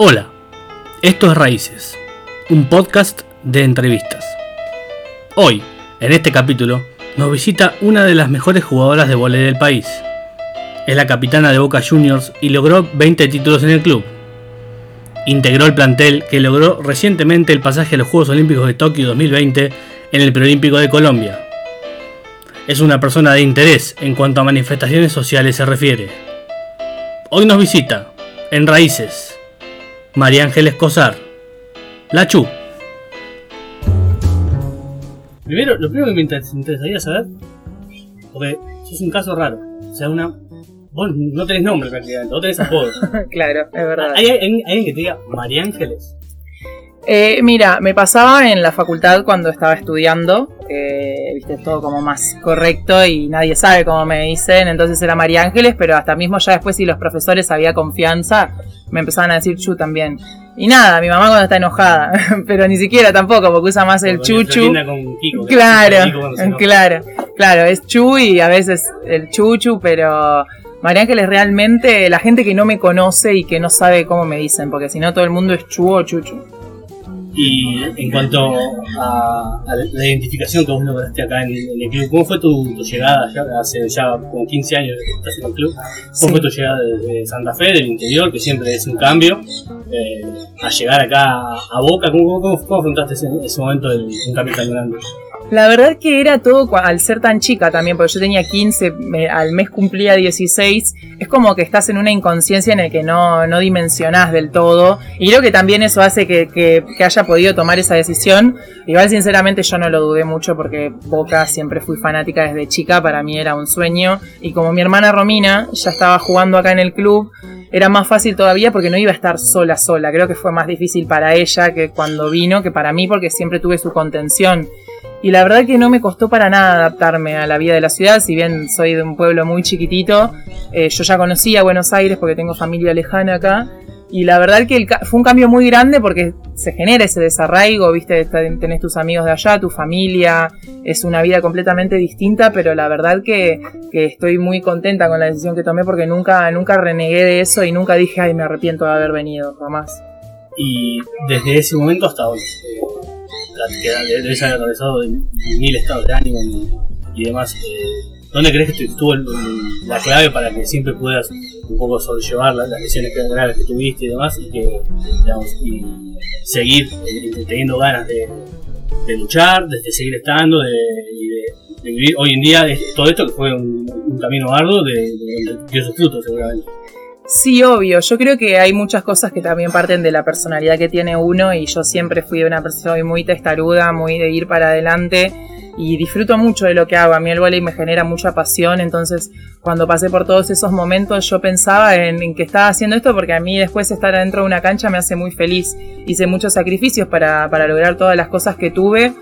Hola, esto es Raíces, un podcast de entrevistas. Hoy, en este capítulo, nos visita una de las mejores jugadoras de volei del país. Es la capitana de Boca Juniors y logró 20 títulos en el club. Integró el plantel que logró recientemente el pasaje a los Juegos Olímpicos de Tokio 2020 en el Preolímpico de Colombia. Es una persona de interés en cuanto a manifestaciones sociales se refiere. Hoy nos visita, en Raíces, María Ángeles Cosar. La Chu. Primero, lo primero que me interesaría saber, porque es un caso raro. O sea, una. Vos no tenés nombre prácticamente, vos tenés apodo. claro, es verdad. ¿Hay, hay alguien que te diga María Ángeles? Eh, mira, me pasaba en la facultad cuando estaba estudiando, eh, viste, todo como más correcto y nadie sabe cómo me dicen, entonces era María Ángeles, pero hasta mismo ya después si los profesores había confianza, me empezaban a decir Chu también. Y nada, mi mamá cuando está enojada, pero ni siquiera tampoco, porque usa más el chuchu. claro, claro, claro, es Chu y a veces el chuchu, pero María Ángeles realmente la gente que no me conoce y que no sabe cómo me dicen, porque si no todo el mundo es Chu o Chuchu. Y en cuanto a, la identificación que vos lograste acá en, el club, ¿cómo fue tu, llegada ya, hace ya como 15 años que estás en el club? ¿Cómo fue tu llegada desde Santa Fe, del interior, que siempre es un cambio, eh, a llegar acá a Boca? ¿Cómo, cómo, afrontaste ese, ese momento de un cambio tan grande? La verdad que era todo, al ser tan chica también, porque yo tenía 15, al mes cumplía 16, es como que estás en una inconsciencia en el que no, no dimensionás del todo. Y creo que también eso hace que, que, haya podido tomar esa decisión. Igual sinceramente yo no lo dudé mucho porque Boca siempre fui fanática desde chica, para mí era un sueño. Y como mi hermana Romina ya estaba jugando acá en el club, era más fácil todavía porque no iba a estar sola sola. Creo que fue más difícil para ella que cuando vino que para mí porque siempre tuve su contención. Y la verdad que no me costó para nada adaptarme a la vida de la ciudad, si bien soy de un pueblo muy chiquitito, eh, yo ya conocía Buenos Aires porque tengo familia lejana acá. Y la verdad que fue un cambio muy grande porque se genera ese desarraigo, viste, tenés tus amigos de allá, tu familia, es una vida completamente distinta, pero la verdad que, que, estoy muy contenta con la decisión que tomé porque nunca, nunca renegué de eso y nunca dije, ay, me arrepiento de haber venido, jamás. Y desde ese momento hasta hoy, debes haber atravesado de mil estados de ánimo y, demás. Eh, ¿Dónde crees que estuvo la clave para que siempre puedas un poco sobrellevar las, lesiones graves que tuviste y demás y que y seguir eh, teniendo ganas de, luchar, de, seguir estando, de, de, vivir hoy en día todo esto que fue un, camino arduo de, de, sus frutos seguramente? Sí, obvio. Yo creo que hay muchas cosas que también parten de la personalidad que tiene uno y yo siempre fui una persona muy testaruda, muy de ir para adelante y disfruto mucho de lo que hago. A mí el voleibol me genera mucha pasión, entonces cuando pasé por todos esos momentos yo pensaba en, que estaba haciendo esto porque a mí después estar adentro de una cancha me hace muy feliz. Hice muchos sacrificios para, lograr todas las cosas que tuve,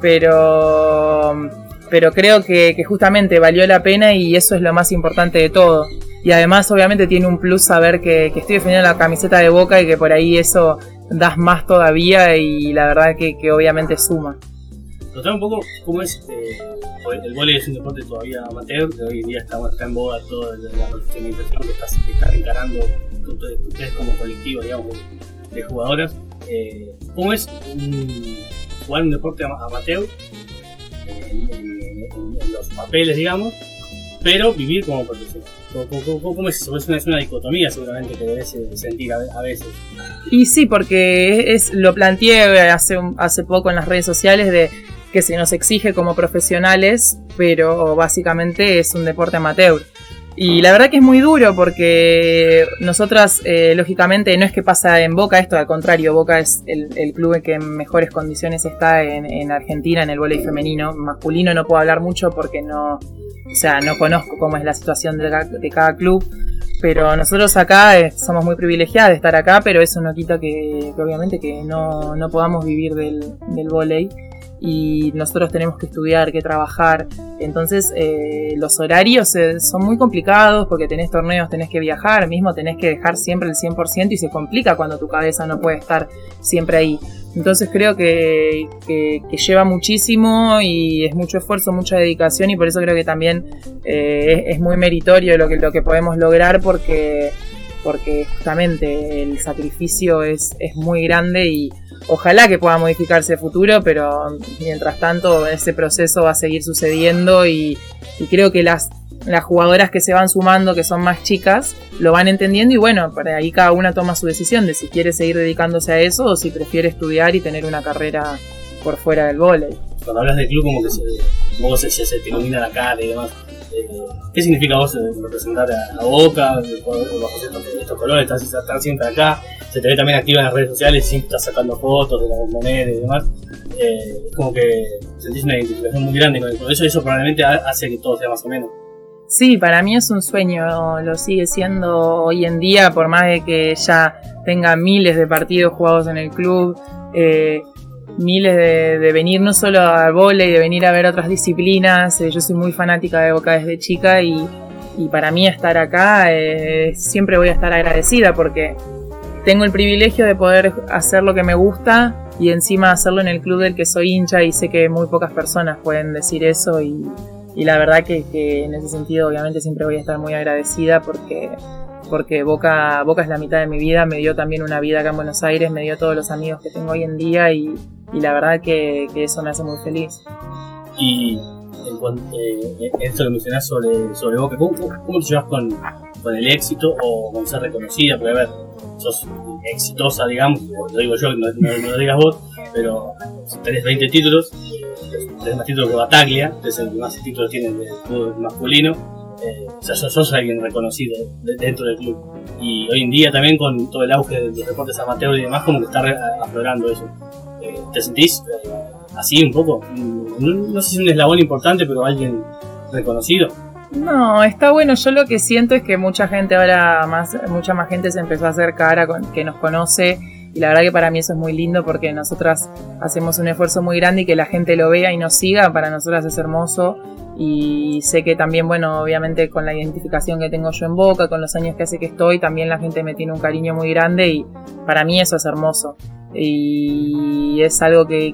pero, pero creo que justamente valió la pena y eso es lo más importante de todo. Y además, obviamente, tiene un plus saber que, estoy defendiendo la camiseta de boca y que por ahí eso das más todavía y la verdad que, que obviamente suma. Contar un poco cómo es. Eh, el voleibol es un deporte todavía amateur, que hoy en día está, está en boga toda la profesionalización que está, está encarando ustedes como colectivo, digamos, de jugadoras. Eh, ¿Cómo es jugar un deporte amateur en, en, los papeles, digamos, pero vivir como profesional? ¿Cómo, es eso? Es una, dicotomía seguramente que debes eh, sentir a, veces. Y sí, porque es, lo planteé hace, hace poco en las redes sociales de que se nos exige como profesionales, pero básicamente es un deporte amateur. Y la verdad que es muy duro porque nosotras, eh, lógicamente, no es que pasa en Boca esto, al contrario, Boca es el, club que en mejores condiciones está en, Argentina en el voleibol femenino. Masculino no puedo hablar mucho porque no, o sea, no conozco cómo es la situación de, cada club, pero nosotros acá eh, somos muy privilegiados de estar acá, pero eso no quita que, obviamente que no, no, podamos vivir del, del volei y nosotros tenemos que estudiar, que trabajar. Entonces eh, los horarios eh, son muy complicados porque tenés torneos, tenés que viajar, mismo tenés que dejar siempre el 100% y se complica cuando tu cabeza no puede estar siempre ahí. Entonces creo que, lleva muchísimo y es mucho esfuerzo, mucha dedicación y por eso creo que también eh, es, muy meritorio lo que, lo que podemos lograr porque porque justamente el sacrificio es, es muy grande y ojalá que pueda modificarse el futuro, pero mientras tanto ese proceso va a seguir sucediendo y, creo que las, jugadoras que se van sumando, que son más chicas, lo van entendiendo y bueno, para ahí cada una toma su decisión de si quiere seguir dedicándose a eso o si prefiere estudiar y tener una carrera por fuera del vóley. Cuando hablas del club como que se, como se, se, te ilumina la cara y demás. Eh, ¿Qué significa vos representar a, Boca bajo estos, colores? Estás, siempre acá, se te ve también activa en las redes sociales, siempre estás sacando fotos de la y demás. Eh, como que sentís una identificación muy grande con eso. Eso probablemente hace que todo sea más o menos. Sí, para mí es un sueño, lo sigue siendo hoy en día, por más de que ya tenga miles de partidos jugados en el club. Eh, miles de, venir no solo al vole y de venir a ver otras disciplinas. Eh, yo soy muy fanática de Boca desde chica y, para mí estar acá siempre voy a estar agradecida porque tengo el privilegio de poder hacer lo que me gusta y encima hacerlo en el club del que soy hincha y sé que muy pocas personas pueden decir eso y, la verdad que, que en ese sentido obviamente siempre voy a estar muy agradecida porque porque Boca, Boca es la mitad de mi vida, me dio también una vida acá en Buenos Aires, me dio todos los amigos que tengo hoy en día y, la verdad que, eso me hace muy feliz. Y en cuanto eh, esto que mencionás sobre, Boca, ¿cómo, cómo te llevas con, el éxito o con ser reconocida? Porque ver, sos exitosa, digamos, lo digo yo, no, lo digas vos, pero tenés 20 títulos, tenés más títulos que Bataglia, que es el que más títulos tiene del fútbol masculino eh, o sea, sos, alguien reconocido dentro del club. Y hoy en día también con todo el auge de los deportes amateur y demás, como que está aflorando eso. Eh, ¿Te sentís eh, así un poco? No, sé si es un eslabón importante, pero alguien reconocido. No, está bueno. Yo lo que siento es que mucha gente ahora, más, mucha más gente se empezó a acercar a que nos conoce. Y la verdad que para mí eso es muy lindo porque nosotras hacemos un esfuerzo muy grande y que la gente lo vea y nos siga, para nosotras es hermoso y sé que también, bueno, obviamente con la identificación que tengo yo en Boca, con los años que hace que estoy, también la gente me tiene un cariño muy grande y para mí eso es hermoso. Y es algo que,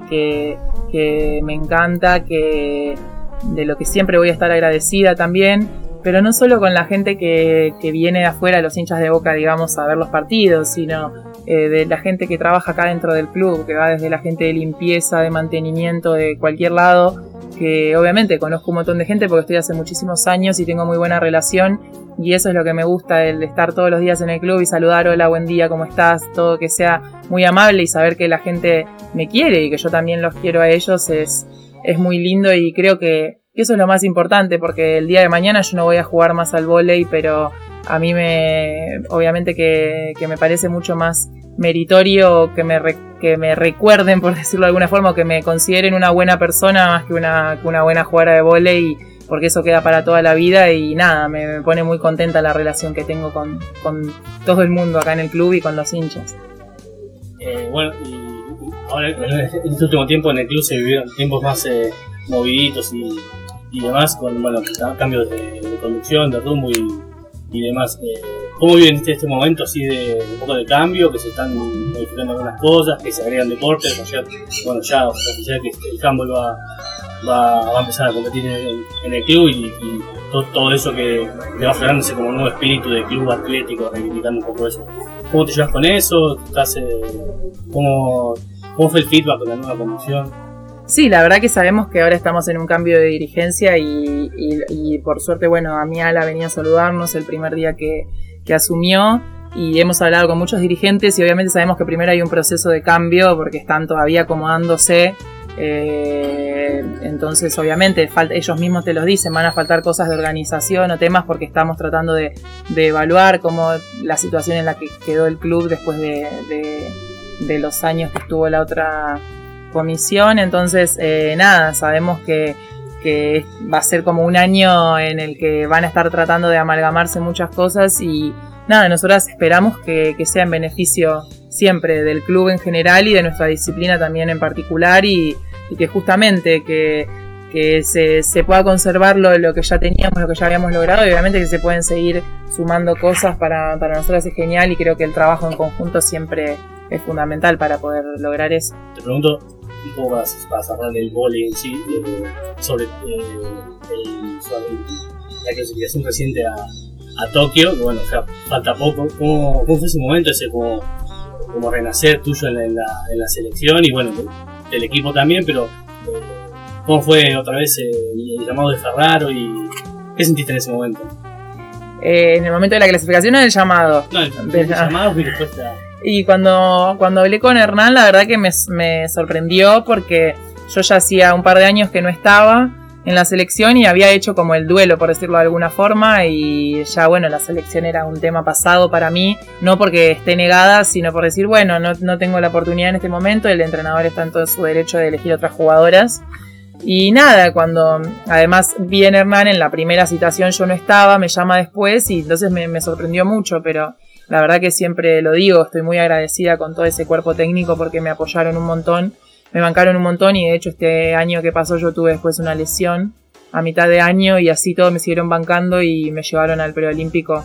que, me encanta, que de lo que siempre voy a estar agradecida también, pero no solo con la gente que, que viene de afuera, los hinchas de Boca, digamos, a ver los partidos, sino eh, de la gente que trabaja acá dentro del club, que va desde la gente de limpieza, de mantenimiento, de cualquier lado, que obviamente conozco un montón de gente porque estoy hace muchísimos años y tengo muy buena relación y eso es lo que me gusta, el estar todos los días en el club y saludar, hola, buen día, ¿cómo estás? Todo que sea muy amable y saber que la gente me quiere y que yo también los quiero a ellos es, es muy lindo y creo que, eso es lo más importante porque el día de mañana yo no voy a jugar más al volei, pero a mí me, obviamente que, me parece mucho más meritorio que me, que me recuerden, por decirlo de alguna forma, o que me consideren una buena persona más que una, una buena jugadora de volei, porque eso queda para toda la vida y nada, me, pone muy contenta la relación que tengo con, todo el mundo acá en el club y con los hinchas. Eh, bueno, ahora en este último tiempo en el club se vivieron tiempos más eh, moviditos y, y, demás, con bueno, cambios de, conducción, de rumbo y, y demás. Eh, ¿Cómo viven este, este momento así de un poco de cambio, que se están modificando algunas cosas, que se agregan deportes? Bueno, ya oficial que el handball va, va, a empezar a competir en, el club y, todo, eso que le va aflorándose como un nuevo espíritu de club atlético, reivindicando un poco eso. ¿Cómo te llevas con eso? ¿Estás, eh, cómo, ¿Cómo fue el feedback con la nueva conducción? Sí, la verdad que sabemos que ahora estamos en un cambio de dirigencia y, por suerte, bueno, a mí Ala venía a saludarnos el primer día que, que asumió y hemos hablado con muchos dirigentes y obviamente sabemos que primero hay un proceso de cambio porque están todavía acomodándose. Eh, entonces, obviamente, ellos mismos te los dicen, van a faltar cosas de organización o temas porque estamos tratando de, evaluar cómo la situación en la que quedó el club después de, los años que estuvo la otra comisión. Entonces, eh, nada, sabemos que que va a ser como un año en el que van a estar tratando de amalgamarse muchas cosas y nada, nosotras esperamos que, sea en beneficio siempre del club en general y de nuestra disciplina también en particular y, que justamente que, se, pueda conservar lo, lo, que ya teníamos, lo que ya habíamos logrado y obviamente que se pueden seguir sumando cosas para, para nosotras es genial y creo que el trabajo en conjunto siempre es fundamental para poder lograr eso. Te pregunto, un poco para, cerrar el vole en sí, eh, sobre, eh, el, la clasificación reciente a, a Tokio, bueno, o sea, falta poco. ¿Cómo, fue ese momento, ese como, como renacer tuyo en la, en la, selección y bueno, del, equipo también, pero eh, ¿cómo fue otra vez el, llamado de Ferraro y qué sentiste en ese momento? Eh, en el momento de la clasificación o del llamado. No, el, llamado fue después Y cuando, cuando hablé con Hernán, la verdad que me, sorprendió porque yo ya hacía un par de años que no estaba en la selección y había hecho como el duelo, por decirlo de alguna forma, y ya bueno, la selección era un tema pasado para mí, no porque esté negada, sino por decir, bueno, no, no tengo la oportunidad en este momento, el entrenador está en todo su derecho de elegir otras jugadoras. Y nada, cuando además viene Hernán en la primera citación yo no estaba, me llama después y entonces me, me sorprendió mucho, pero la verdad que siempre lo digo, estoy muy agradecida con todo ese cuerpo técnico porque me apoyaron un montón me bancaron un montón y de hecho este año que pasó yo tuve después una lesión a mitad de año y así todos me siguieron bancando y me llevaron al preolímpico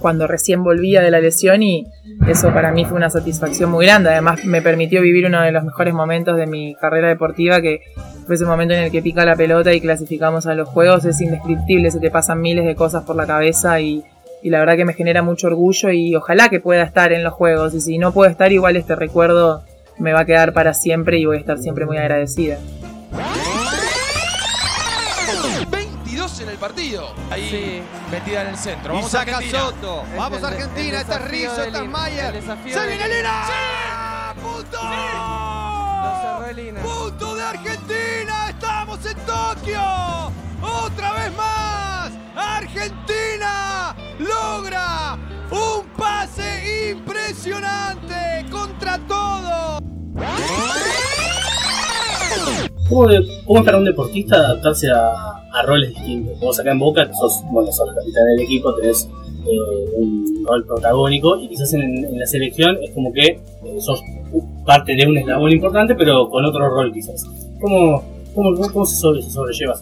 cuando recién volvía de la lesión y eso para mí fue una satisfacción muy grande. Además me permitió vivir uno de los mejores momentos de mi carrera deportiva que fue ese momento en el que pica la pelota y clasificamos a los juegos. Es indescriptible, se te pasan miles de cosas por la cabeza y, y la verdad que me genera mucho orgullo y ojalá que pueda estar en los juegos. Y si no puedo estar igual este recuerdo me va a quedar para siempre y voy a estar siempre muy agradecida. 22 en el partido. Ahí metida en el centro. Vamos a Argentina. Soto. Vamos a Argentina. Está Rizzo, está Mayer. ¡Se viene Lina! ¡Sí! ¡Punto! ¡Punto de Argentina! ¡Estamos en Tokio! ¡Otra vez más! ¡Argentina logra un pase impresionante contra todo! ¿Cómo, ¿Cómo, para un deportista adaptarse a, roles distintos? Vos acá en Boca sos, bueno, sos capitán del equipo, tenés eh, un rol protagónico y quizás en, la selección es como que eh, sos parte de un eslabón importante pero con otro rol quizás. ¿Cómo, cómo, cómo se, sobre, se sobrelleva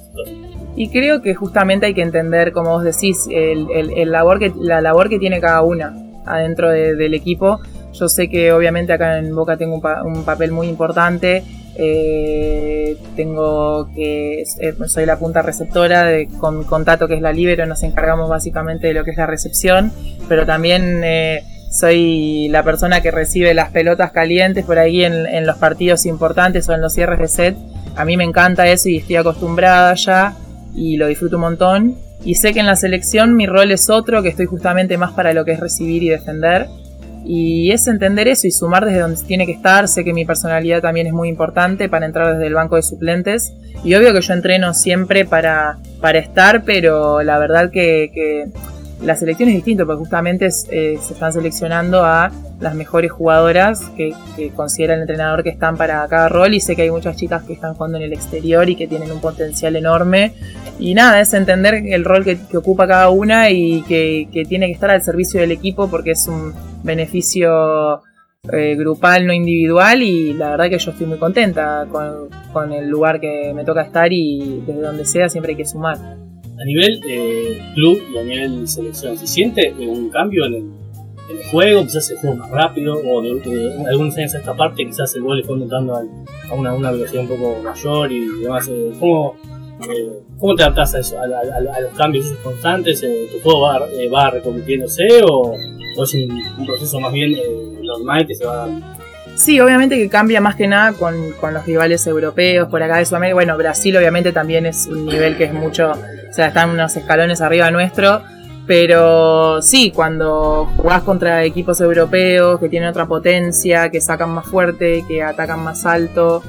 Y creo que justamente hay que entender, como vos decís, el, el, labor que, la labor que tiene cada una adentro del equipo yo sé que obviamente acá en Boca tengo un, papel muy importante. Eh, tengo que eh, soy la punta receptora de, con mi contacto que es la libero, nos encargamos básicamente de lo que es la recepción, pero también eh, soy la persona que recibe las pelotas calientes por ahí en, en, los partidos importantes o en los cierres de set. A mí me encanta eso y estoy acostumbrada ya y lo disfruto un montón. Y sé que en la selección mi rol es otro, que estoy justamente más para lo que es recibir y defender. Y es entender eso y sumar desde donde tiene que estar. Sé que mi personalidad también es muy importante para entrar desde el banco de suplentes. Y obvio que yo entreno siempre para, para estar, pero la verdad que, que la selección es distinta porque justamente eh, se están seleccionando a las mejores jugadoras que, considera el entrenador que están para cada rol y sé que hay muchas chicas que están jugando en el exterior y que tienen un potencial enorme. Y nada, es entender el rol que, ocupa cada una y que, tiene que estar al servicio del equipo porque es un beneficio eh, grupal, no individual y la verdad que yo estoy muy contenta con, con el lugar que me toca estar y desde donde sea siempre hay que sumar a nivel eh, club y a nivel selección, ¿se siente un cambio en el, juego? Quizás el juego más rápido o de, algunos años a esta parte quizás el gol fue aumentando a, una, una, velocidad un poco mayor y demás. Eh, ¿Cómo, eh, ¿Cómo te adaptas a, eso, a, los cambios constantes? ¿Tu juego va, va reconvirtiéndose o, o, es un, proceso más bien normal que se va? Sí, obviamente que cambia más que nada con, con, los rivales europeos por acá de Sudamérica. Bueno, Brasil obviamente también es un nivel que es mucho, o sea, están unos escalones arriba nuestro. Pero sí, cuando jugás contra equipos europeos que tienen otra potencia, que sacan más fuerte, que atacan más alto,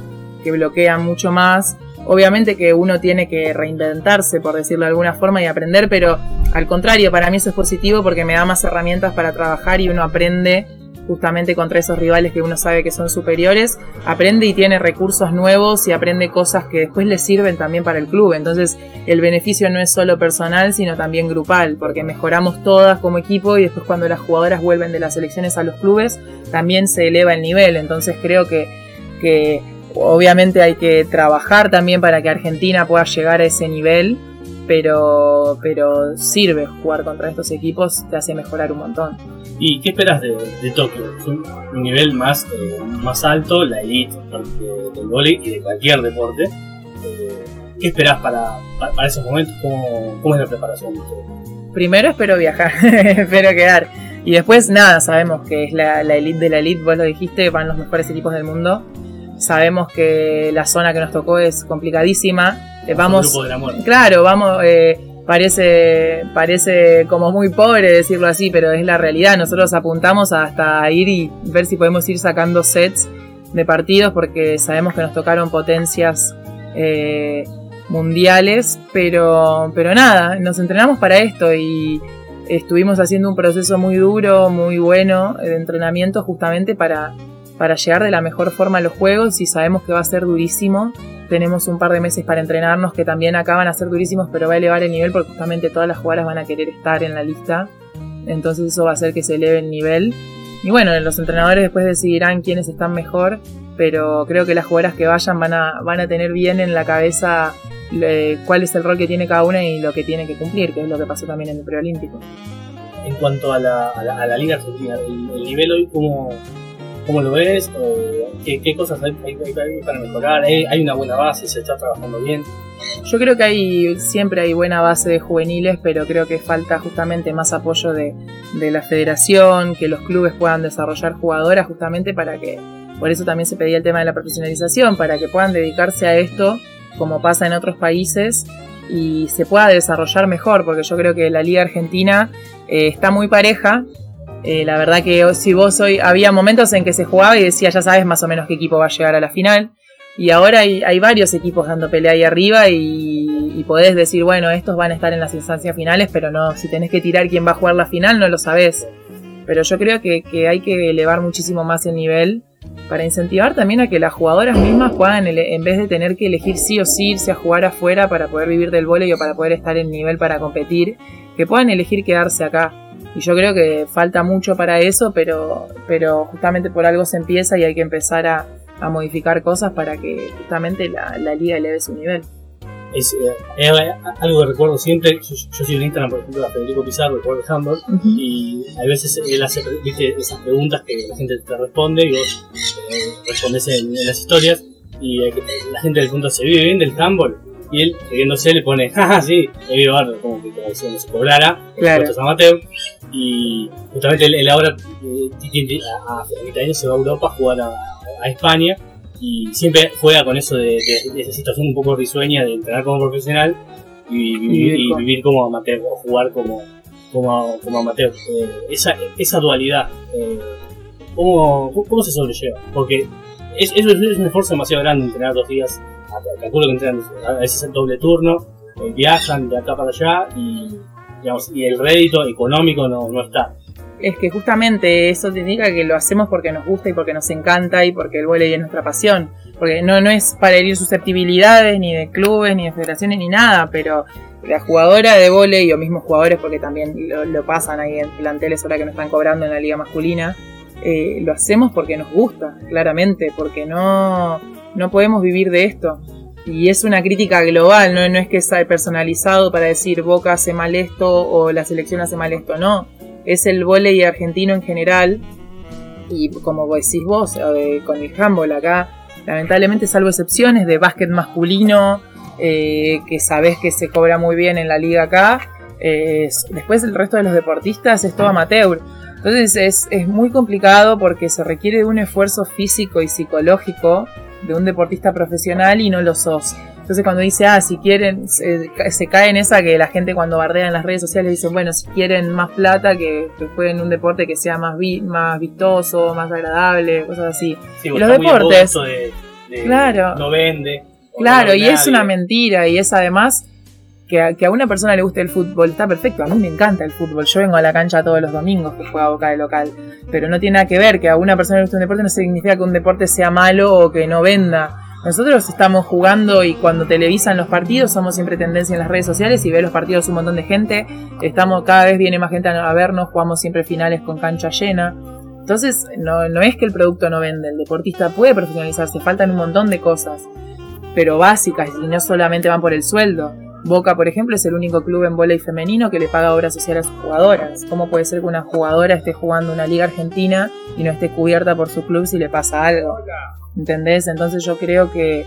que bloquean mucho más, obviamente que uno tiene que reinventarse, por decirlo de alguna forma, y aprender, pero al contrario, para mí eso es positivo porque me da más herramientas para trabajar y uno aprende justamente contra esos rivales que uno sabe que son superiores, aprende y tiene recursos nuevos y aprende cosas que después le sirven también para el club. Entonces el beneficio no es solo personal, sino también grupal, porque mejoramos todas como equipo y después cuando las jugadoras vuelven de las selecciones a los clubes, también se eleva el nivel. Entonces creo que, obviamente hay que trabajar también para que Argentina pueda llegar a ese nivel pero, pero sirve jugar contra estos equipos, te hace mejorar un montón. ¿Y qué esperas de, Tokio? Es un, nivel más, eh, más alto, la elite del vóley y de cualquier deporte. Eh, ¿Qué esperas para, para, esos momentos? ¿Cómo, ¿Cómo, es la preparación? Primero espero viajar, espero quedar. Y después, nada, sabemos que es la, elite de la elite, vos lo dijiste, van los mejores equipos del mundo. Sabemos que la zona que nos tocó es complicadísima. Eh, vamos, claro, vamos, eh, parece, parece como muy pobre decirlo así, pero es la realidad. Nosotros apuntamos hasta ir y ver si podemos ir sacando sets de partidos porque sabemos que nos tocaron potencias eh, mundiales, pero, pero nada, nos entrenamos para esto y estuvimos haciendo un proceso muy duro, muy bueno de entrenamiento justamente para, para llegar de la mejor forma a los juegos y sabemos que va a ser durísimo. Tenemos un par de meses para entrenarnos que también acaban a ser durísimos, pero va a elevar el nivel porque justamente todas las jugadoras van a querer estar en la lista. Entonces eso va a hacer que se eleve el nivel. Y bueno, los entrenadores después decidirán quiénes están mejor, pero creo que las jugadoras que vayan van a, van a tener bien en la cabeza cuál es el rol que tiene cada una y lo que tiene que cumplir, que es lo que pasó también en el preolímpico. En cuanto a la, a la, Liga Argentina, el, nivel hoy, ¿cómo, cómo lo ves? ¿Qué, ¿Qué, cosas hay, para mejorar? ¿Hay una buena base? ¿Se está trabajando bien? Yo creo que hay siempre hay buena base de juveniles, pero creo que falta justamente más apoyo de, de la federación, que los clubes puedan desarrollar jugadoras justamente para que, por eso también se pedía el tema de la profesionalización, para que puedan dedicarse a esto como pasa en otros países y se pueda desarrollar mejor, porque yo creo que la Liga Argentina eh, está muy pareja. Eh, la verdad que si vos hoy, había momentos en que se jugaba y decía, ya sabes más o menos qué equipo va a llegar a la final. Y ahora hay, varios equipos dando pelea ahí arriba y, podés decir, bueno, estos van a estar en las instancias finales, pero no, si tenés que tirar quién va a jugar la final, no lo sabés. Pero yo creo que, que hay que elevar muchísimo más el nivel para incentivar también a que las jugadoras mismas puedan, en vez de tener que elegir sí o sí irse a jugar afuera para poder vivir del voleibol o para poder estar en nivel para competir, que puedan elegir quedarse acá. Y yo creo que falta mucho para eso, pero, pero justamente por algo se empieza y hay que empezar a, modificar cosas para que justamente la, la liga eleve su nivel es, eh, algo que recuerdo siempre. Yo, yo soy en Instagram, por ejemplo, a Federico Pizarro, el jugador de Hamburg, y a veces él hace esas preguntas que la gente te responde y vos eh, respondes en, las historias. Y eh, la gente le pregunta, ¿se vive bien del handball? Y él, riéndose, le pone, jaja, sí, he vivido como que como si no se cobrara, claro. amateur. Y justamente él, ahora, a, a, a, mitad de año, se va a Europa a jugar a, a España y siempre juega con eso de, esa situación un poco risueña de entrenar como profesional y, vivir, como amateur o jugar como, como, como amateur. Eh, esa, esa dualidad, eh, ¿cómo, ¿cómo, se sobrelleva? Porque es, es, un esfuerzo demasiado grande entrenar dos días, calculo que entrenan a veces el doble turno, eh, viajan de acá para allá y, y el rédito económico no, no está es que justamente eso te indica que lo hacemos porque nos gusta y porque nos encanta y porque el voleibol es nuestra pasión. Porque no, no es para herir susceptibilidades ni de clubes, ni de federaciones, ni nada, pero la jugadora de voleibol o mismos jugadores, porque también lo, pasan ahí en planteles ahora que nos están cobrando en la liga masculina, eh, lo hacemos porque nos gusta, claramente, porque no, no podemos vivir de esto. Y es una crítica global, ¿no? es que sea personalizado para decir Boca hace mal esto o la selección hace mal esto, no es el volei argentino en general. Y como decís vos, eh, con el handball acá, lamentablemente, salvo excepciones de básquet masculino, eh, que sabés que se cobra muy bien en la liga acá, después el resto de los deportistas es todo amateur. Entonces es, es muy complicado porque se requiere de un esfuerzo físico y psicológico de un deportista profesional y no lo sos. Entonces cuando dice, ah, si quieren, se, cae en esa que la gente cuando bardea en las redes sociales dice, bueno, si quieren más plata, que, jueguen un deporte que sea más, más vistoso, más agradable, cosas así. y los deportes... claro. No vende. Claro, y es una mentira, y es además que a, que a, una persona le guste el fútbol, está perfecto, a mí me encanta el fútbol, yo vengo a la cancha todos los domingos que juega Boca de local, pero no tiene nada que ver que a una persona le guste un deporte no significa que un deporte sea malo o que no venda. Nosotros estamos jugando y cuando televisan los partidos somos siempre tendencia en las redes sociales y ve los partidos un montón de gente. Estamos cada vez viene más gente a vernos, jugamos siempre finales con cancha llena. Entonces no, no es que el producto no vende, el deportista puede profesionalizarse, faltan un montón de cosas, pero básicas y no solamente van por el sueldo. Boca, por ejemplo, es el único club en voleibol femenino que le paga obra social a sus jugadoras. ¿Cómo puede ser que una jugadora esté jugando una liga argentina y no esté cubierta por su club si le pasa algo? ¿Entendés? Entonces yo creo que,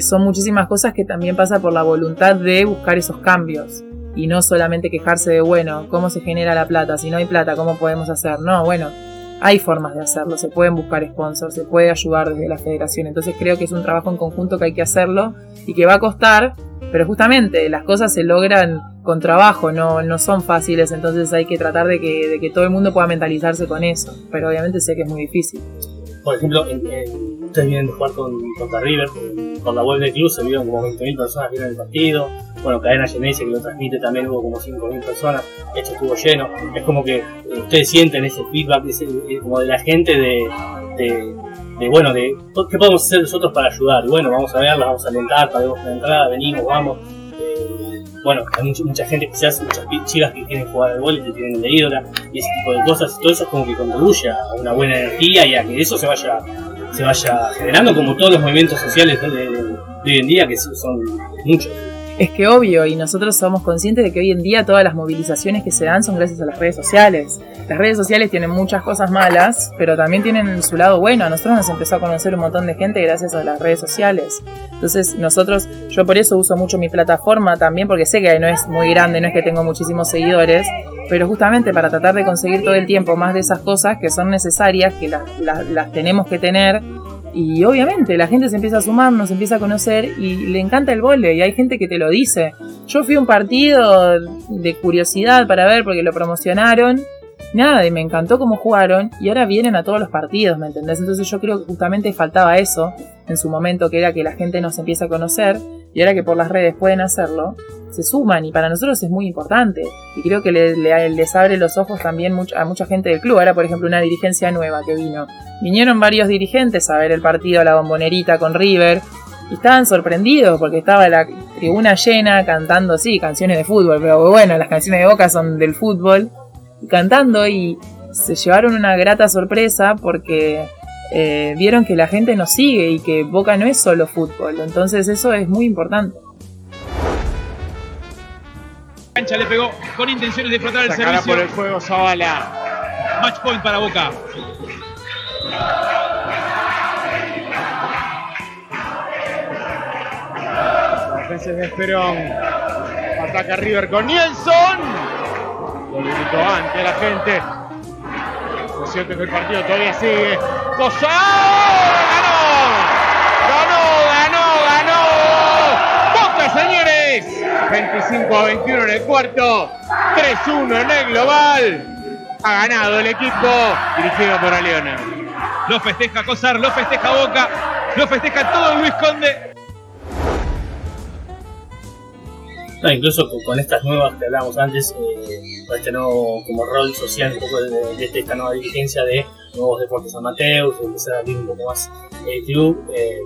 son muchísimas cosas que también pasa por la voluntad de buscar esos cambios. y no solamente quejarse de, bueno, ¿cómo se genera la plata? Si no hay plata, ¿cómo podemos hacer? No, bueno, hay formas de hacerlo, se pueden buscar sponsors, se puede ayudar desde la federación, entonces creo que es un trabajo en conjunto que hay que hacerlo y que va a costar, pero justamente las cosas se logran con trabajo, no, no son fáciles, entonces hay que tratar de que, de que todo el mundo pueda mentalizarse con eso, pero obviamente sé que es muy difícil. Por ejemplo, ustedes vienen de jugar con, contra River, por la web del club se vieron como 20.000 personas viendo el partido, bueno, Cadena Genesia que lo transmite también hubo como 5.000 personas, esto estuvo lleno, es como que ustedes sienten ese feedback eh, como de la gente de, bueno, de qué podemos hacer nosotros para ayudar, bueno, vamos a verla, vamos a alentar, pagamos la entrada, venimos, vamos, bueno, hay mucha, mucha gente, quizás muchas chicas que quieren jugar al y que tienen de ídola y ese tipo de cosas, y todo eso es como que contribuye a una buena energía y a que eso se vaya se vaya generando como todos los movimientos sociales de, hoy en día que son muchos. Es que obvio, y nosotros somos conscientes de que hoy en día todas las movilizaciones que se dan son gracias a las redes sociales. Las redes sociales tienen muchas cosas malas, pero también tienen su lado bueno. A nosotros nos empezó a conocer un montón de gente gracias a las redes sociales. Entonces nosotros, yo por eso uso mucho mi plataforma también, porque sé que no es muy grande, no es que tengo muchísimos seguidores, pero justamente para tratar de conseguir todo el tiempo más de esas cosas que son necesarias, que las, las tenemos que tener y obviamente la gente se empieza a sumar, nos empieza a conocer y le encanta el vole y hay gente que te lo dice. Yo fui a un partido de curiosidad para ver porque lo promocionaron. Nada, y me encantó cómo jugaron y ahora vienen a todos los partidos, ¿me entendés? Entonces yo creo que justamente faltaba eso en su momento, que era que la gente nos empieza a conocer y ahora que por las redes pueden hacerlo, se suman y para nosotros es muy importante. Y creo que les abre los ojos también a mucha gente del club. Ahora, por ejemplo, una dirigencia nueva que vino. Vinieron varios dirigentes a ver el partido a la bombonerita con River. Y estaban sorprendidos porque estaba la tribuna llena cantando, sí, canciones de fútbol, pero bueno, las canciones de Boca son del fútbol. cantando y se llevaron una grata sorpresa porque eh, vieron que la gente nos sigue y que Boca no es solo fútbol. Entonces eso es muy importante. Cancha le pegó con intenciones de flotar el servicio. por el juego Zavala. Match point para Boca. Defensa de Esperón. Ataca River con Nielsen. Lo limitó antes la gente. Lo cierto es que el partido todavía sigue. ¡Cosa! ¡Ganó! ¡Ganó! ¡Ganó! ¡Ganó! ¡Boca, señores! 25 a 21 en el cuarto. 3-1 en el global. Ha ganado el equipo dirigido por Aleona. Lo festeja Cosar, lo festeja Boca, lo festeja todo Luis Conde. Incluso con, estas nuevas que hablábamos antes, eh, este nuevo como rol social, un poco de, esta nueva dirigencia de nuevos deportes amateurs, empezar a abrir un poco más el club, eh,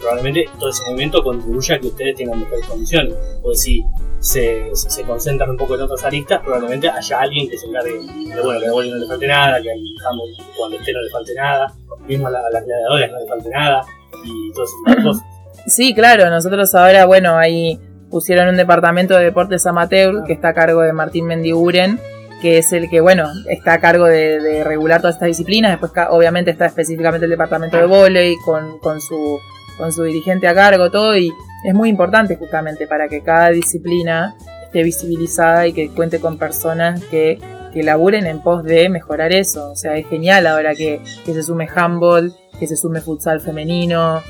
probablemente todo ese movimiento contribuya a que ustedes tengan mejores condiciones. Porque si se, se, concentran un poco en otras aristas, probablemente haya alguien que se encargue de, bueno, que a no le falte nada, que a cuando esté no le falte nada, mismo a, la, las gladiadoras no le falte nada, y tipo de cosas. Sí, claro, nosotros ahora, bueno, ahí pusieron un departamento de deportes amateur que está a cargo de Martín Mendiguren, que es el que, bueno, está a cargo de, regular todas estas disciplinas. Después, obviamente, está específicamente el departamento de volei con, con, su, con su dirigente a cargo, todo. Y es muy importante justamente para que cada disciplina esté visibilizada y que cuente con personas que, laburen en pos de mejorar eso. O sea, es genial ahora que, que se sume handball, que se sume futsal femenino,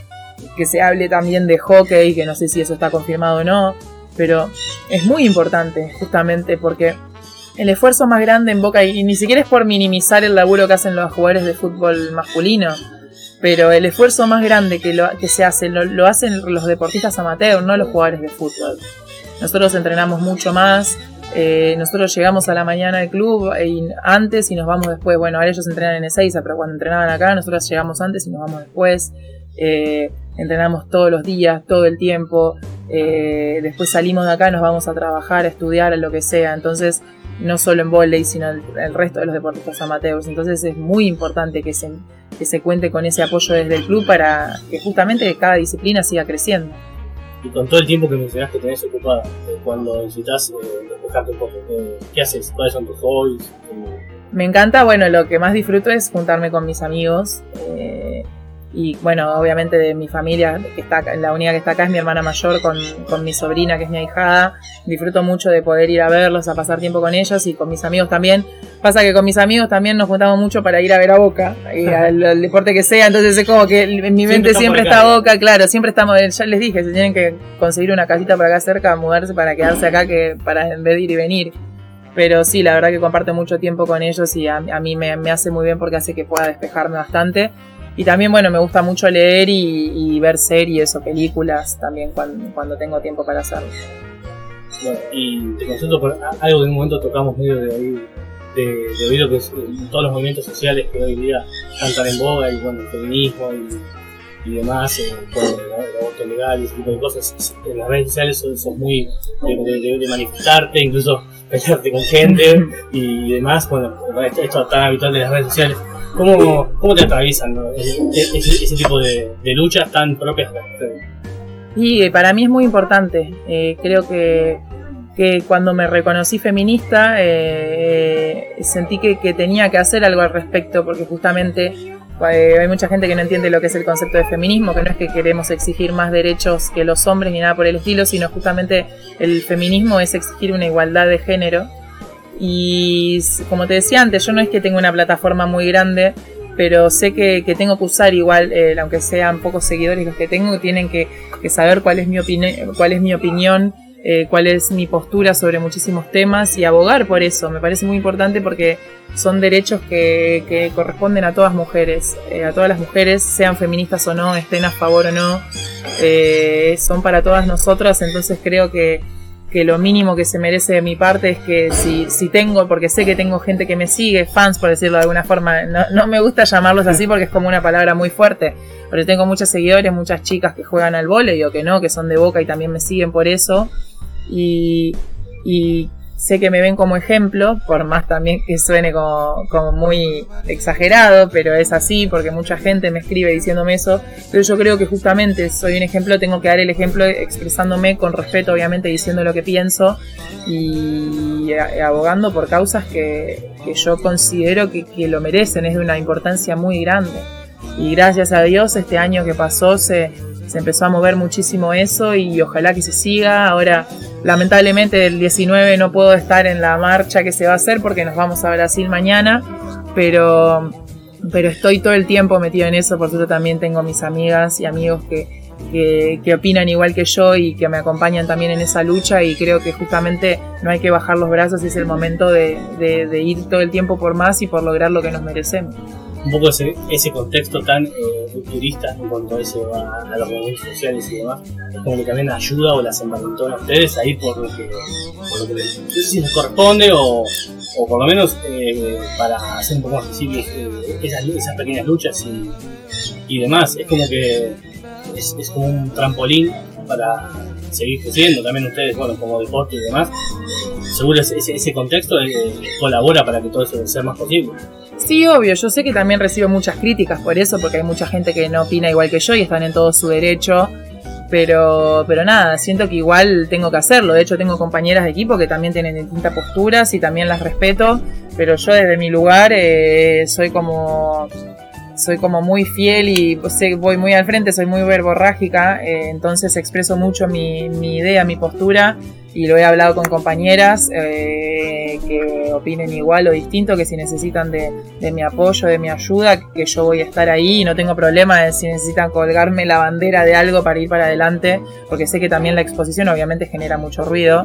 que se hable también de hockey, que no sé si eso está confirmado o no, pero es muy importante justamente porque el esfuerzo más grande en Boca, y ni siquiera es por minimizar el laburo que hacen los jugadores de fútbol masculino, pero el esfuerzo más grande que, lo, que se hace lo, hacen los deportistas amateurs, no los jugadores de fútbol. Nosotros entrenamos mucho más, eh, nosotros llegamos a la mañana al club y antes y nos vamos después. Bueno, ahora ellos entrenan en Ezeiza, pero cuando entrenaban acá, nosotros llegamos antes y nos vamos después. Eh, entrenamos todos los días, todo el tiempo. Eh, después salimos de acá, nos vamos a trabajar, a estudiar, a lo que sea. Entonces, no solo en volei, sino el, el, resto de los deportistas amateurs. Entonces, es muy importante que se, que se cuente con ese apoyo desde el club para que justamente cada disciplina siga creciendo. Y con todo el tiempo que mencionas que tenés ocupada, eh, cuando necesitas eh, despejarte un poco, ¿qué haces? ¿Cuáles son tus hobbies? Me encanta, bueno, lo que más disfruto es juntarme con mis amigos y bueno, obviamente de mi familia, que está la única que está acá es mi hermana mayor con, con, mi sobrina, que es mi ahijada. Disfruto mucho de poder ir a verlos, a pasar tiempo con ellos y con mis amigos también. Pasa que con mis amigos también nos juntamos mucho para ir a ver a Boca, y al, deporte que sea, entonces es como que en mi mente siempre, está Boca, claro, siempre estamos, ya les dije, se tienen que conseguir una casita por acá cerca, mudarse para quedarse acá, que para en vez de ir y venir. Pero sí, la verdad que comparto mucho tiempo con ellos y a, mí me, me hace muy bien porque hace que pueda despejarme bastante y también, bueno, me gusta mucho leer y, ver series o películas también cuando, tengo tiempo para hacerlo. Bueno, y te consulto por algo que en un momento tocamos medio de oído, de, oído que es eh, todos los movimientos sociales que hoy día están en boga, y bueno, el feminismo y, demás, eh, el, aborto legal y ese tipo de cosas. En las redes sociales son, muy de, manifestarte, incluso pelearte con gente y demás. Bueno, esto, esto tan habitual de las redes sociales. ¿Cómo, cómo te atraviesan ese, tipo de, luchas tan propias de ustedes? Y eh, para mí es muy importante. Eh, creo que, que, cuando me reconocí feminista eh, sentí que, que, tenía que hacer algo al respecto porque justamente hay mucha gente que no entiende lo que es el concepto de feminismo, que no es que queremos exigir más derechos que los hombres ni nada por el estilo, sino justamente el feminismo es exigir una igualdad de género y como te decía antes, yo no es que tenga una plataforma muy grande, pero sé que, tengo que usar igual, eh, aunque sean pocos seguidores los que tengo, tienen que, saber cuál es mi, cuál es mi opinión, eh, cuál es mi postura sobre muchísimos temas y abogar por eso. Me parece muy importante porque son derechos que, corresponden a todas mujeres, eh, a todas las mujeres, sean feministas o no, estén a favor o no, son para todas nosotras, entonces creo que que lo mínimo que se merece de mi parte es que si, si tengo, porque sé que tengo gente que me sigue, fans por decirlo de alguna forma, no, me gusta llamarlos así porque es como una palabra muy fuerte, pero tengo muchos seguidores, muchas chicas que juegan al vole o que no, que son de boca y también me siguen por eso. Y sé que me ven como ejemplo, por más también que suene como, como, muy exagerado, pero es así porque mucha gente me escribe diciéndome eso, pero yo creo que justamente soy un ejemplo, tengo que dar el ejemplo expresándome con respeto, obviamente diciendo lo que pienso y abogando por causas que, que yo considero que, que lo merecen, es de una importancia muy grande. Y gracias a Dios este año que pasó se, se empezó a mover muchísimo eso y ojalá que se siga. Ahora, lamentablemente, el 19 no puedo estar en la marcha que se va a hacer porque nos vamos a Brasil mañana, pero, pero estoy todo el tiempo metido en eso, por eso también tengo mis amigas y amigos que, que, opinan igual que yo y que me acompañan también en esa lucha y creo que justamente no hay que bajar los brazos, es el momento de ir todo el tiempo por más y por lograr lo que nos merecemos un poco ese, ese contexto tan eh, rupturista en cuanto a, eso, a, los movimientos sociales y demás, es como que también ayuda o las envalentona a ustedes a ir por lo que, por lo que les, no sé si les corresponde o, o por lo menos eh, para hacer un poco más visibles eh, esas, esas, pequeñas luchas y, y, demás. Es como que es, como un trampolín para seguir creciendo también ustedes, bueno, como deporte y demás. Seguro ese, ese contexto eh, colabora para que todo eso sea más posible. Sí, obvio, yo sé que también recibo muchas críticas por eso, porque hay mucha gente que no opina igual que yo y están en todo su derecho. Pero, pero nada, siento que igual tengo que hacerlo. De hecho, tengo compañeras de equipo que también tienen distintas posturas y también las respeto. Pero yo desde mi lugar eh, soy como soy como muy fiel y pues, voy muy al frente, soy muy verborrágica, eh, entonces expreso mucho mi, idea, mi postura y lo he hablado con compañeras eh, que opinen igual o distinto, que si necesitan de, mi apoyo, de mi ayuda, que yo voy a estar ahí y no tengo problema de si necesitan colgarme la bandera de algo para ir para adelante, porque sé que también la exposición obviamente genera mucho ruido,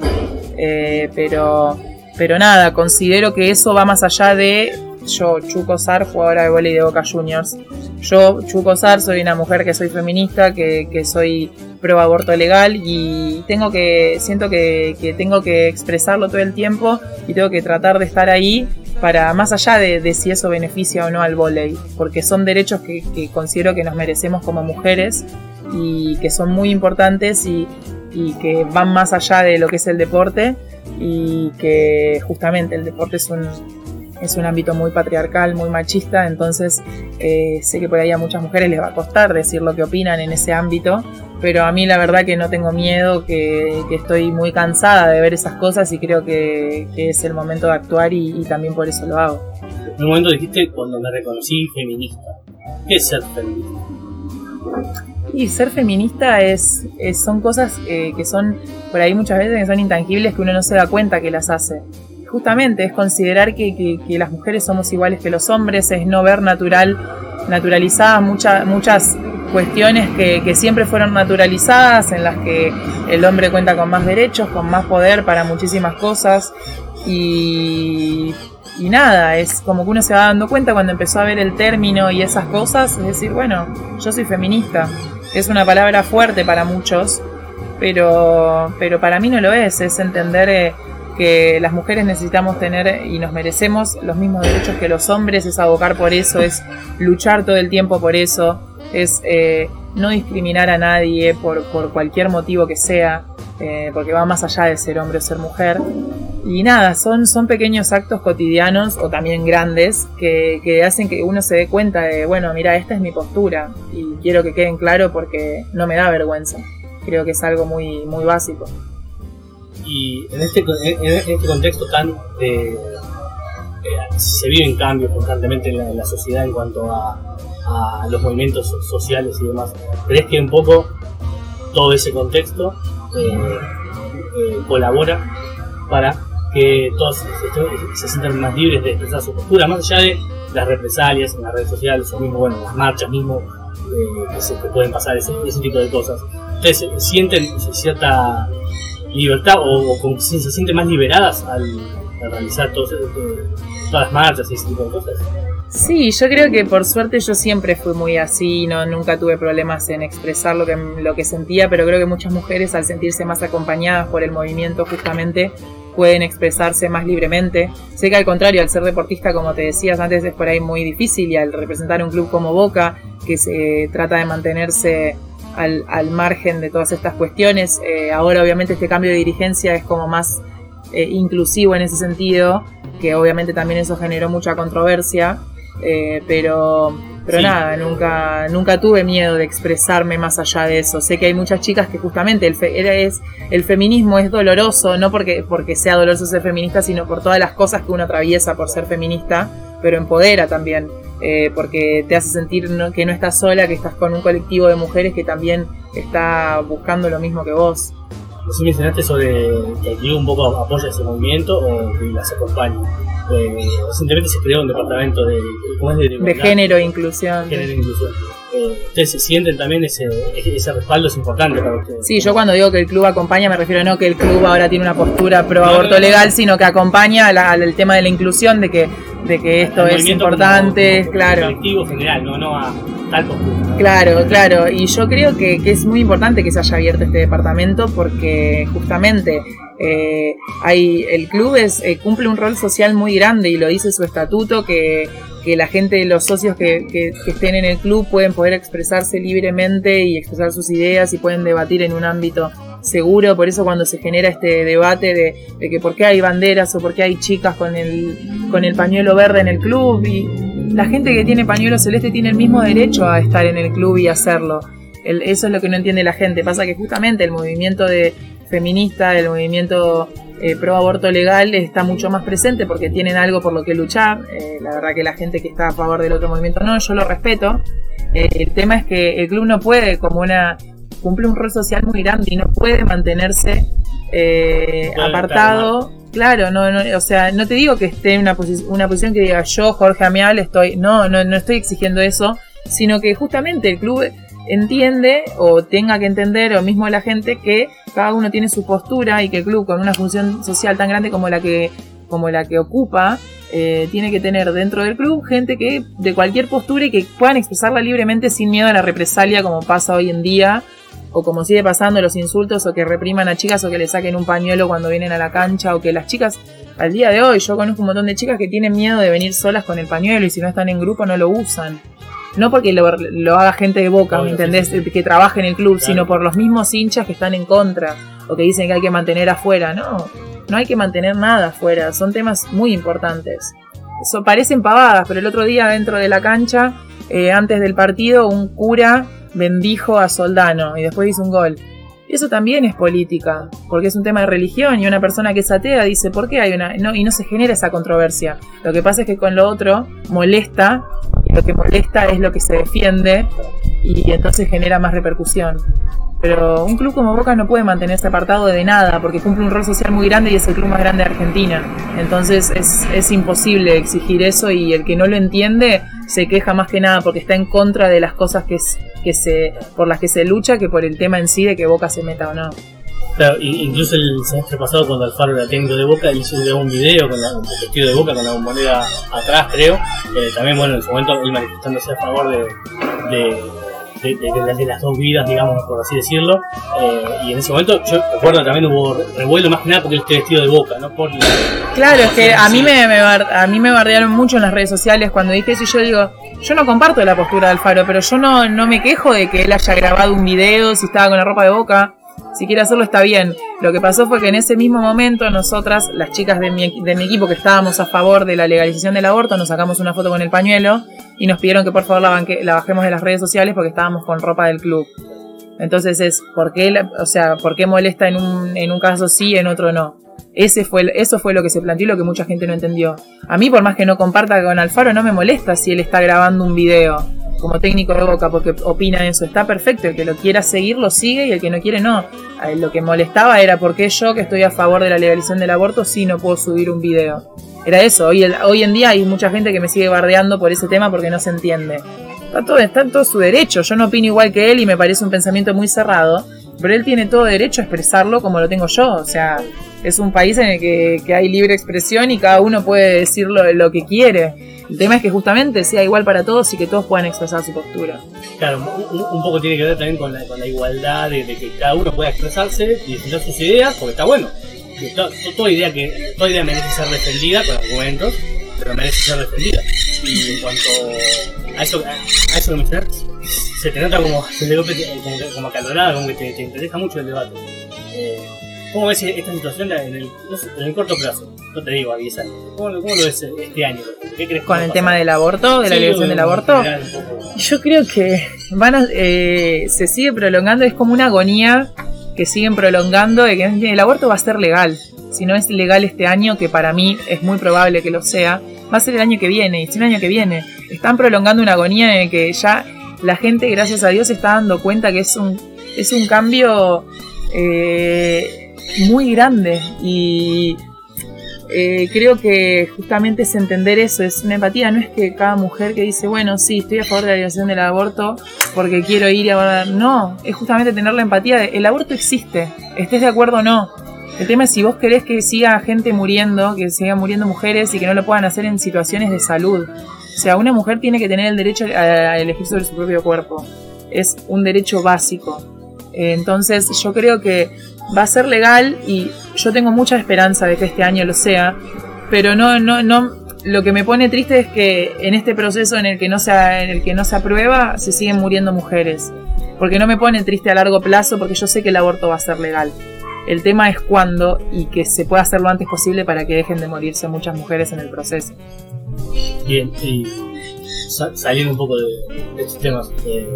eh, pero, pero nada, considero que eso va más allá de yo, Chuco Sar, jugadora de voleibol de Boca Juniors. Yo, Chuco Sar, soy una mujer que soy feminista, que, que soy pro aborto legal y tengo que, siento que, tengo que expresarlo todo el tiempo y tengo que tratar de estar ahí para, más allá de, si eso beneficia o no al voleibol, porque son derechos que, considero que nos merecemos como mujeres y que son muy importantes y que van más allá de lo que es el deporte y que justamente el deporte es un, es un ámbito muy patriarcal, muy machista, entonces eh, sé que por ahí a muchas mujeres les va a costar decir lo que opinan en ese ámbito, pero a mí la verdad que no tengo miedo, que, estoy muy cansada de ver esas cosas y creo que, es el momento de actuar y, también por eso lo hago. En un momento dijiste cuando me reconocí feminista. ¿Qué es ser feminista? Y ser feminista es, son cosas eh, que son por ahí muchas veces que son intangibles que uno no se da cuenta que las hace. Justamente es considerar que, las mujeres somos iguales que los hombres, es no ver natural, naturalizadas muchas muchas cuestiones que, que, siempre fueron naturalizadas, en las que el hombre cuenta con más derechos, con más poder para muchísimas cosas. Y y nada, es como que uno se va dando cuenta cuando empezó a ver el término y esas cosas, es decir, bueno, yo soy feminista. Es una palabra fuerte para muchos, pero, pero para mí no lo es, es entender eh, que las mujeres necesitamos tener y nos merecemos los mismos derechos que los hombres, es abocar por eso, es luchar todo el tiempo por eso, es eh, no discriminar a nadie por, por cualquier motivo que sea, eh, porque va más allá de ser hombre o ser mujer. Y nada, son, son pequeños actos cotidianos o también grandes que, hacen que uno se dé cuenta de, bueno, mira, esta es mi postura y quiero que queden claro porque no me da vergüenza. Creo que es algo muy, muy básico. Y en este, en este contexto tan de... Eh, se viven cambios constantemente en la, sociedad en cuanto a, a, los movimientos sociales y demás. ¿Crees que un poco todo ese contexto eh, eh, colabora para que todos se, sientan más libres de expresar su postura, más allá de las represalias en las redes sociales o mismo, bueno, las marchas mismo, eh, que, se, pueden pasar ese, tipo de cosas. Ustedes sienten cierta libertad o, o se, sienten más liberadas al, realizar todas las marchas y ese tipo de cosas. Sí, yo creo que por suerte yo siempre fui muy así, no nunca tuve problemas en expresar lo que, lo que sentía, pero creo que muchas mujeres al sentirse más acompañadas por el movimiento justamente pueden expresarse más libremente. Sé que al contrario, al ser deportista, como te decías antes, es por ahí muy difícil y al representar un club como Boca, que se trata de mantenerse al, margen de todas estas cuestiones, eh, ahora obviamente este cambio de dirigencia es como más eh, inclusivo en ese sentido, que obviamente también eso generó mucha controversia, eh, pero pero nada, nunca, nunca tuve miedo de expresarme más allá de eso. Sé que hay muchas chicas que justamente el, es, el feminismo es doloroso, no porque, porque sea doloroso ser feminista, sino por todas las cosas que uno atraviesa por ser feminista, pero empodera también, eh, porque te hace sentir que no estás sola, que estás con un colectivo de mujeres que también está buscando lo mismo que vos. ¿Sí mencionaste sobre que el un poco apoya ese movimiento o que las acompaña? Eh, recientemente se creó un departamento de, de, género e inclusión. Género e inclusión. Eh, ustedes sienten también ese, ese respaldo es importante para ustedes. Sí, yo cuando digo que el club acompaña me refiero no que el club ahora tiene una postura pro aborto legal, sino que acompaña al tema de la inclusión, de que, de que esto es importante, claro. colectivo general, no, no a tal postura. Claro, claro, y yo creo que, que es muy importante que se haya abierto este departamento porque justamente eh, hay, el club es, eh, cumple un rol social muy grande y lo dice su estatuto que, la gente, los socios que, estén en el club pueden poder expresarse libremente y expresar sus ideas y pueden debatir en un ámbito seguro. Por eso cuando se genera este debate de, que por qué hay banderas o por qué hay chicas con el, con el pañuelo verde en el club y la gente que tiene pañuelo celeste tiene el mismo derecho a estar en el club y hacerlo. eso es lo que no entiende la gente. Pasa que justamente el movimiento de, feminista, el movimiento eh, pro aborto legal está mucho más presente porque tienen algo por lo que luchar. Eh, la verdad que la gente que está a favor del otro movimiento no, yo lo respeto. Eh, el tema es que el club no puede, como una, cumple un rol social muy grande y no puede mantenerse apartado. Claro, no, no, o sea, no te digo que esté en una, una posición que diga yo, Jorge Amial, estoy, no, no, no estoy exigiendo eso, sino que justamente el club entiende o tenga que entender o mismo la gente que cada uno tiene su postura y que el club con una función social tan grande como la que como la que ocupa eh, tiene que tener dentro del club gente que de cualquier postura y que puedan expresarla libremente sin miedo a la represalia como pasa hoy en día o como sigue pasando los insultos o que repriman a chicas o que le saquen un pañuelo cuando vienen a la cancha o que las chicas al día de hoy yo conozco un montón de chicas que tienen miedo de venir solas con el pañuelo y si no están en grupo no lo usan no porque lo, haga gente de boca, ¿me entendés? Que trabaje en el club, sino por los mismos hinchas que están en contra o que dicen que hay que mantener afuera. No, no hay que mantener nada afuera, son temas muy importantes. Eso parecen pavadas, pero el otro día dentro de la cancha, eh, antes del partido, un cura bendijo a Soldano y después hizo un gol. Y eso también es política, porque es un tema de religión y una persona que es atea dice, ¿por qué hay una...? No, y no se genera esa controversia. Lo que pasa es que con lo otro molesta lo que molesta es lo que se defiende y entonces genera más repercusión. Pero un club como Boca no puede mantenerse apartado de nada porque cumple un rol social muy grande y es el club más grande de Argentina. Entonces es, es imposible exigir eso y el que no lo entiende se queja más que nada porque está en contra de las cosas que, que se, por las que se lucha que por el tema en sí de que Boca se meta o no. Claro, incluso el semestre pasado cuando Alfaro era técnico de Boca, él hizo un video con la, el vestido de Boca con la bombonera atrás, creo. Eh, también, bueno, en su momento él manifestándose a favor de, de de, las dos vidas, digamos, por así decirlo. Eh, y en ese momento, yo recuerdo también hubo revuelo más que nada porque él esté vestido de boca, ¿no? Por claro, es que a mí, me, a mí me bardearon mucho en las redes sociales cuando dije eso y yo digo, yo no comparto la postura de Alfaro, pero yo no, no me quejo de que él haya grabado un video si estaba con la ropa de boca si quiere hacerlo está bien. Lo que pasó fue que en ese mismo momento nosotras, las chicas de mi, de mi, equipo que estábamos a favor de la legalización del aborto, nos sacamos una foto con el pañuelo y nos pidieron que por favor la, la bajemos de las redes sociales porque estábamos con ropa del club. Entonces es, ¿por qué, o sea, ¿por qué molesta en un, en un caso sí, en otro no? Ese fue, eso fue lo que se planteó y lo que mucha gente no entendió. A mí, por más que no comparta con Alfaro, no me molesta si él está grabando un video como técnico de Boca porque opina eso. Está perfecto, el que lo quiera seguir lo sigue y el que no quiere no. Lo que molestaba era por qué yo, que estoy a favor de la legalización del aborto, sí no puedo subir un video. Era eso, hoy, hoy en día hay mucha gente que me sigue bardeando por ese tema porque no se entiende. Está, todo, está en todo su derecho, yo no opino igual que él y me parece un pensamiento muy cerrado, pero él tiene todo derecho a expresarlo como lo tengo yo, o sea, es un país en el que, hay libre expresión y cada uno puede decir lo que quiere. El tema es que justamente sea igual para todos y que todos puedan expresar su postura. Claro, un, poco tiene que ver también con la, con la igualdad de, que cada uno pueda expresarse y defender sus ideas, porque está bueno. Toda, idea que toda idea merece ser defendida con argumentos, pero merece ser defendida. Y en cuanto a eso, a, eso que mencionas, se te nota como, como, como acalorada, como que te, te interesa mucho el debate. Eh, ¿Cómo ves esta situación en el, en el corto plazo? No te digo a 10 años. ¿Cómo, lo ves este año? ¿Qué crees ¿Con el tema del aborto? ¿De la legalización del aborto? Yo creo que van eh, se sigue prolongando, es como una agonía que siguen prolongando de que el aborto va a ser legal. Si no es legal este año, que para mí es muy probable que lo sea, va a ser el año que viene, y si el año que viene. Están prolongando una agonía en el que ya la gente, gracias a Dios, se está dando cuenta que es un, es un cambio eh, muy grande y eh, creo que justamente es entender eso, es una empatía, no es que cada mujer que dice, bueno, sí, estoy a favor de la legalización del aborto porque quiero ir a no, es justamente tener la empatía de, el aborto existe, estés de acuerdo o no. El tema es si vos querés que siga gente muriendo, que sigan muriendo mujeres y que no lo puedan hacer en situaciones de salud. O sea, una mujer tiene que tener el derecho a elegir sobre su propio cuerpo. Es un derecho básico. Entonces yo creo que va a ser legal y yo tengo mucha esperanza de que este año lo sea, pero no, no, no, lo que me pone triste es que en este proceso en el que no se, en el que no se aprueba se siguen muriendo mujeres, porque no me pone triste a largo plazo porque yo sé que el aborto va a ser legal. El tema es cuándo y que se pueda hacer lo antes posible para que dejen de morirse muchas mujeres en el proceso. Bien, y saliendo un poco de, estos temas, eh,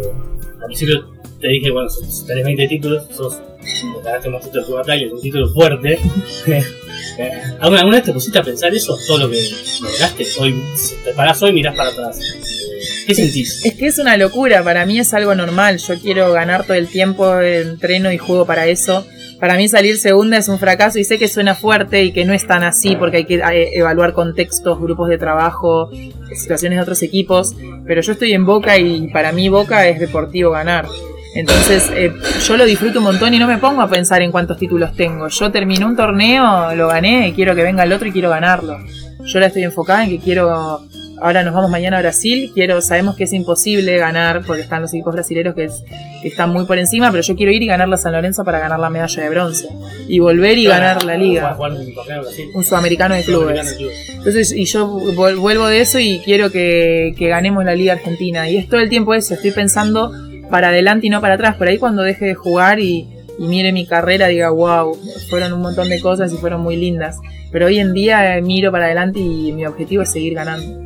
al principio te dije, bueno, tenés 20 títulos, sos ganaste más títulos que batalla, un título fuerte. ¿Alguna, ¿Alguna vez te pusiste a pensar eso? Todo lo que lograste. Hoy te parás hoy y mirás para atrás. ¿Qué sentís? Es que es una locura, para mí es algo normal. Yo quiero ganar todo el tiempo, entreno y juego para eso. Para mí salir segunda es un fracaso y sé que suena fuerte y que no es tan así porque hay que eh, evaluar contextos, grupos de trabajo, situaciones de otros equipos. Pero yo estoy en Boca y para mí Boca es deportivo ganar. Entonces eh, yo lo disfruto un montón y no me pongo a pensar en cuántos títulos tengo. Yo terminé un torneo, lo gané, y quiero que venga el otro y quiero ganarlo. Yo la estoy enfocada en que quiero, ahora nos vamos mañana a Brasil, quiero, sabemos que es imposible ganar porque están los equipos brasileños que, están muy por encima, pero yo quiero ir y ganar la San Lorenzo para ganar la medalla de bronce y volver y ganar la liga. Un sudamericano de clubes. Entonces, y yo vuelvo de eso y quiero que, que ganemos la liga argentina. Y es todo el tiempo eso, estoy pensando para adelante y no para atrás. Por ahí cuando deje de jugar y, mire mi carrera diga, wow, fueron un montón de cosas y fueron muy lindas. Pero hoy en día eh, miro para adelante y mi objetivo es seguir ganando.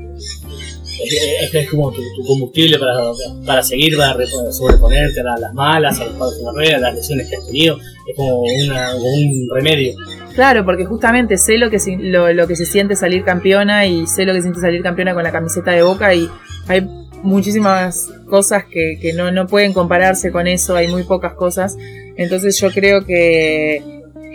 Es, es como tu, combustible para, para seguir, para sobreponerte a las malas, a los palos de a las lesiones que has tenido. Es como, una, un remedio. Claro, porque justamente sé lo que, lo, lo que se siente salir campeona y sé lo que siente salir campeona con la camiseta de boca y hay muchísimas cosas que, que no, no pueden compararse con eso, hay muy pocas cosas. Entonces yo creo que,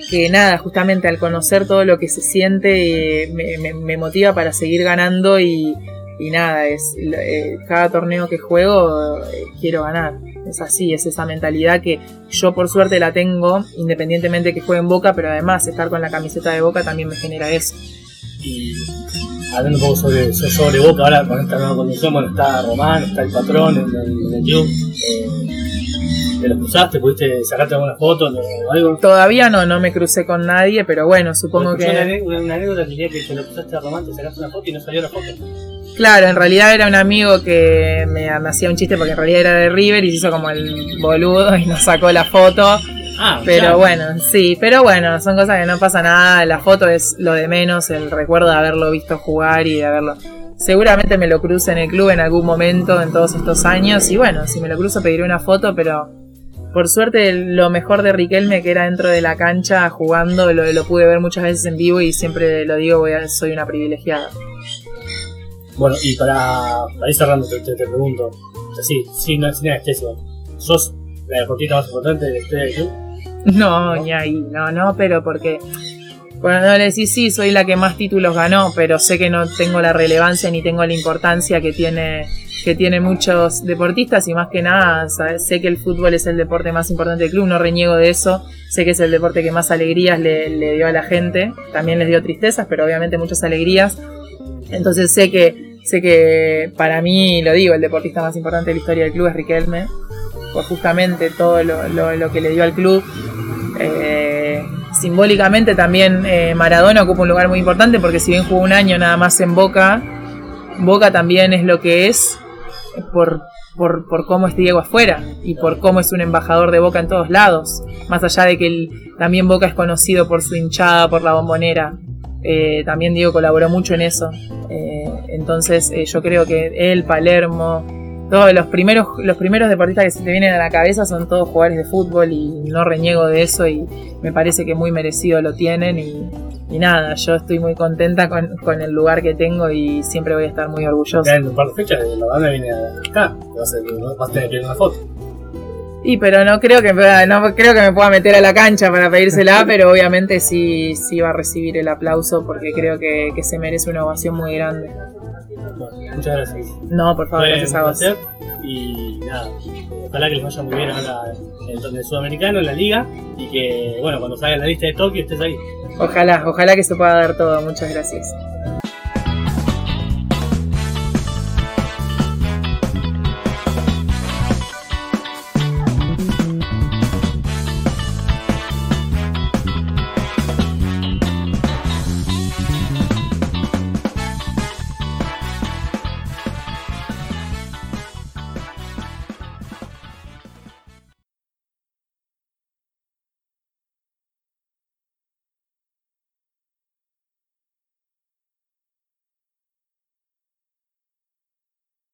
que nada, justamente al conocer todo lo que se siente eh, me, me, motiva para seguir ganando y, y nada, es eh, cada torneo que juego eh, quiero ganar. Es así, es esa mentalidad que yo por suerte la tengo, independientemente que juegue en Boca, pero además estar con la camiseta de Boca también me genera eso. Y hablando un poco sobre, sobre Boca, ahora con esta nueva condición, bueno, está Román, está el patrón en el, club. ¿Te los cruzaste? ¿Pudiste sacarte alguna foto o algo? Todavía no, no me crucé con nadie, pero bueno, supongo que... Una, una, anécdota que que te lo cruzaste a Román, te sacaste una foto y no salió la foto. Claro, en realidad era un amigo que me, hacía un chiste porque en realidad era de River y se hizo como el boludo y nos sacó la foto. Ah, pero bueno, sí, pero bueno, son cosas que no pasa nada. La foto es lo de menos, el recuerdo de haberlo visto jugar y de haberlo. Seguramente me lo cruce en el club en algún momento en todos estos años. Y bueno, si me lo cruzo pediré una foto, pero por suerte lo mejor de Riquelme que era dentro de la cancha jugando, lo, lo pude ver muchas veces en vivo y siempre lo digo, voy a, soy una privilegiada. Bueno, y para, para ir cerrando, te, te, pregunto, sin, sin anestesia, ¿sos la deportista más importante de la historia del club? No, ni ahí, no, no, pero porque cuando le decís sí, soy la que más títulos ganó, pero sé que no tengo la relevancia ni tengo la importancia que tiene que tiene muchos deportistas y más que nada sé que el fútbol es el deporte más importante del club, no reniego de eso, sé que es el deporte que más alegrías le, le dio a la gente, también les dio tristezas, pero obviamente muchas alegrías, entonces sé que, sé que para mí, lo digo, el deportista más importante de la historia del club es Riquelme, por justamente todo lo, que le dio al club. Eh, simbólicamente también eh, Maradona ocupa un lugar muy importante porque si bien jugó un año nada más en Boca, Boca también es lo que es por, por, por, cómo es Diego afuera y por cómo es un embajador de Boca en todos lados. Más allá de que también Boca es conocido por su hinchada, por la bombonera. Eh, también Diego colaboró mucho en eso. Eh, entonces eh, yo creo que él, Palermo, todos los primeros, los primeros deportistas que se te vienen a la cabeza son todos jugadores de fútbol y no reniego de eso y me parece que muy merecido lo tienen y, nada, yo estoy muy contenta con, el lugar que tengo y siempre voy a estar muy orgullosa. En un par de fechas la banda acá, tener una foto. Y pero no creo que no creo que me pueda meter a la cancha para pedírsela, pero obviamente sí, sí va a recibir el aplauso porque creo que, se merece una ovación muy grande. muchas gracias. No, por favor, gracias a vos. Y nada, ojalá que les vaya muy bien ahora en el torneo sudamericano, en la liga, y que bueno, cuando salga la lista de Tokio estés ahí. Ojalá, ojalá que se pueda dar todo. Muchas gracias.